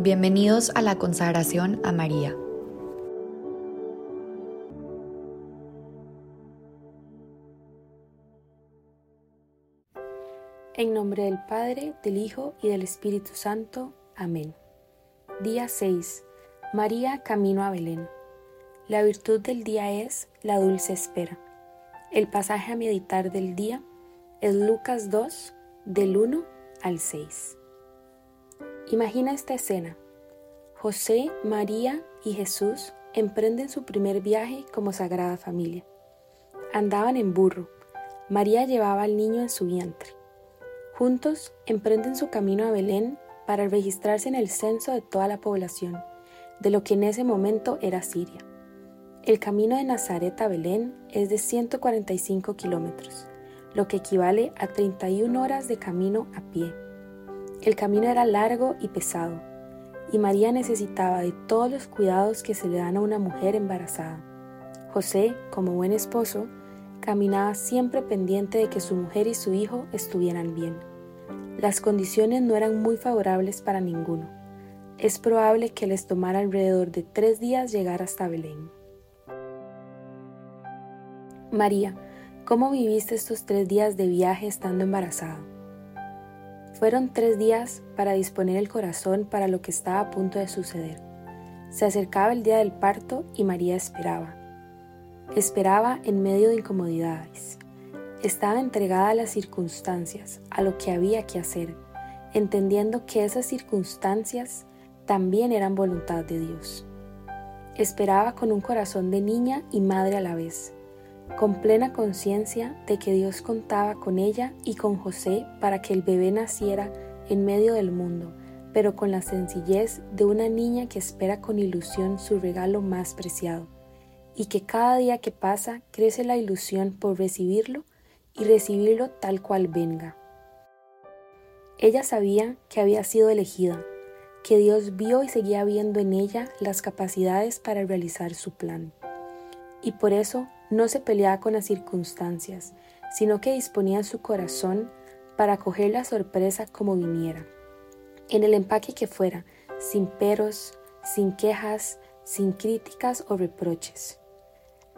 Bienvenidos a la consagración a María. En nombre del Padre, del Hijo y del Espíritu Santo. Amén. Día 6. María camino a Belén. La virtud del día es la dulce espera. El pasaje a meditar del día es Lucas 2, del 1 al 6. Imagina esta escena. José, María y Jesús emprenden su primer viaje como sagrada familia. Andaban en burro. María llevaba al niño en su vientre. Juntos emprenden su camino a Belén para registrarse en el censo de toda la población, de lo que en ese momento era Siria. El camino de Nazaret a Belén es de 145 kilómetros, lo que equivale a 31 horas de camino a pie. El camino era largo y pesado, y María necesitaba de todos los cuidados que se le dan a una mujer embarazada. José, como buen esposo, caminaba siempre pendiente de que su mujer y su hijo estuvieran bien. Las condiciones no eran muy favorables para ninguno. Es probable que les tomara alrededor de tres días llegar hasta Belén. María, ¿cómo viviste estos tres días de viaje estando embarazada? Fueron tres días para disponer el corazón para lo que estaba a punto de suceder. Se acercaba el día del parto y María esperaba. Esperaba en medio de incomodidades. Estaba entregada a las circunstancias, a lo que había que hacer, entendiendo que esas circunstancias también eran voluntad de Dios. Esperaba con un corazón de niña y madre a la vez con plena conciencia de que Dios contaba con ella y con José para que el bebé naciera en medio del mundo, pero con la sencillez de una niña que espera con ilusión su regalo más preciado, y que cada día que pasa crece la ilusión por recibirlo y recibirlo tal cual venga. Ella sabía que había sido elegida, que Dios vio y seguía viendo en ella las capacidades para realizar su plan. Y por eso no se peleaba con las circunstancias, sino que disponía su corazón para acoger la sorpresa como viniera. En el empaque que fuera, sin peros, sin quejas, sin críticas o reproches.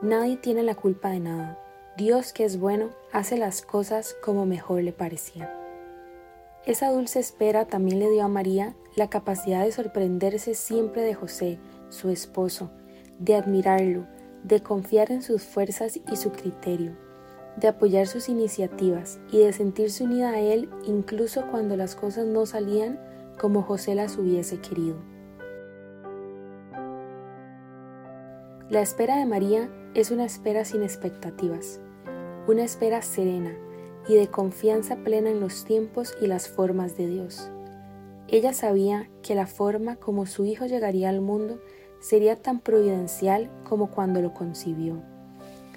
Nadie tiene la culpa de nada. Dios que es bueno hace las cosas como mejor le parecía. Esa dulce espera también le dio a María la capacidad de sorprenderse siempre de José, su esposo, de admirarlo, de confiar en sus fuerzas y su criterio, de apoyar sus iniciativas y de sentirse unida a Él incluso cuando las cosas no salían como José las hubiese querido. La espera de María es una espera sin expectativas, una espera serena y de confianza plena en los tiempos y las formas de Dios. Ella sabía que la forma como su hijo llegaría al mundo sería tan providencial como cuando lo concibió.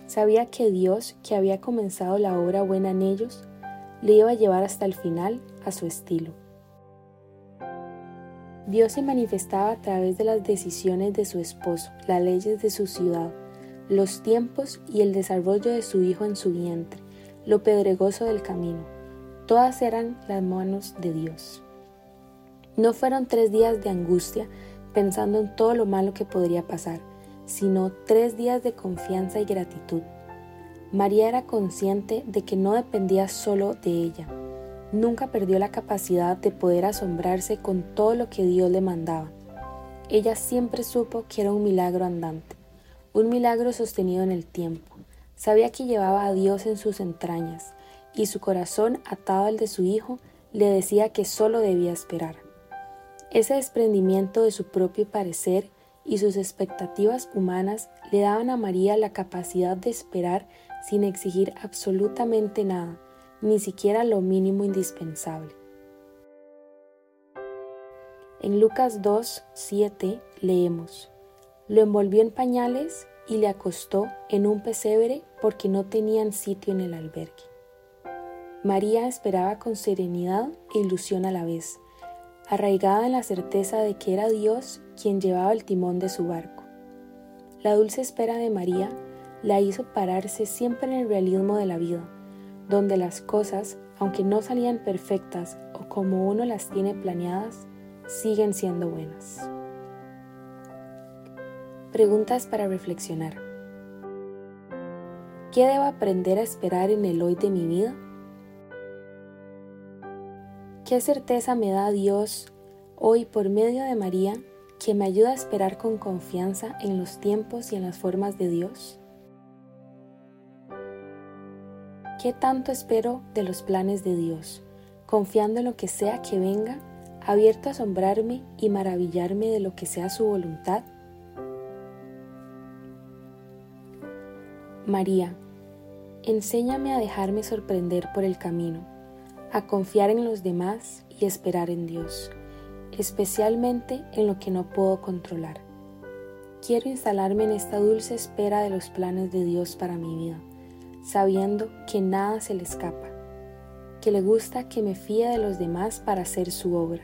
Sabía que Dios, que había comenzado la obra buena en ellos, le iba a llevar hasta el final a su estilo. Dios se manifestaba a través de las decisiones de su esposo, las leyes de su ciudad, los tiempos y el desarrollo de su hijo en su vientre, lo pedregoso del camino. Todas eran las manos de Dios. No fueron tres días de angustia, pensando en todo lo malo que podría pasar, sino tres días de confianza y gratitud. María era consciente de que no dependía solo de ella. Nunca perdió la capacidad de poder asombrarse con todo lo que Dios le mandaba. Ella siempre supo que era un milagro andante, un milagro sostenido en el tiempo. Sabía que llevaba a Dios en sus entrañas, y su corazón, atado al de su hijo, le decía que solo debía esperar. Ese desprendimiento de su propio parecer y sus expectativas humanas le daban a María la capacidad de esperar sin exigir absolutamente nada, ni siquiera lo mínimo indispensable. En Lucas 2, 7 leemos, Lo envolvió en pañales y le acostó en un pesebre porque no tenían sitio en el albergue. María esperaba con serenidad e ilusión a la vez, arraigada en la certeza de que era Dios quien llevaba el timón de su barco. La dulce espera de María la hizo pararse siempre en el realismo de la vida, donde las cosas, aunque no salían perfectas o como uno las tiene planeadas, siguen siendo buenas. Preguntas para reflexionar. ¿Qué debo aprender a esperar en el hoy de mi vida? ¿Qué certeza me da Dios hoy por medio de María que me ayuda a esperar con confianza en los tiempos y en las formas de Dios? ¿Qué tanto espero de los planes de Dios, confiando en lo que sea que venga, abierto a asombrarme y maravillarme de lo que sea su voluntad? María, enséñame a dejarme sorprender por el camino, a confiar en los demás y esperar en Dios, especialmente en lo que no puedo controlar. Quiero instalarme en esta dulce espera de los planes de Dios para mi vida, sabiendo que nada se le escapa, que le gusta que me fíe de los demás para hacer su obra,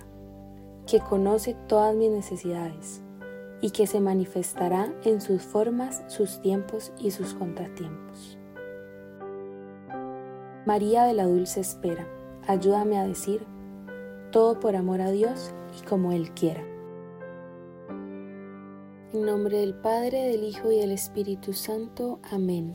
que conoce todas mis necesidades y que se manifestará en sus formas, sus tiempos y sus contratiempos. María de la Dulce Espera, ayúdame a decir, todo por amor a Dios y como Él quiera. En nombre del Padre, del Hijo y del Espíritu Santo. Amén.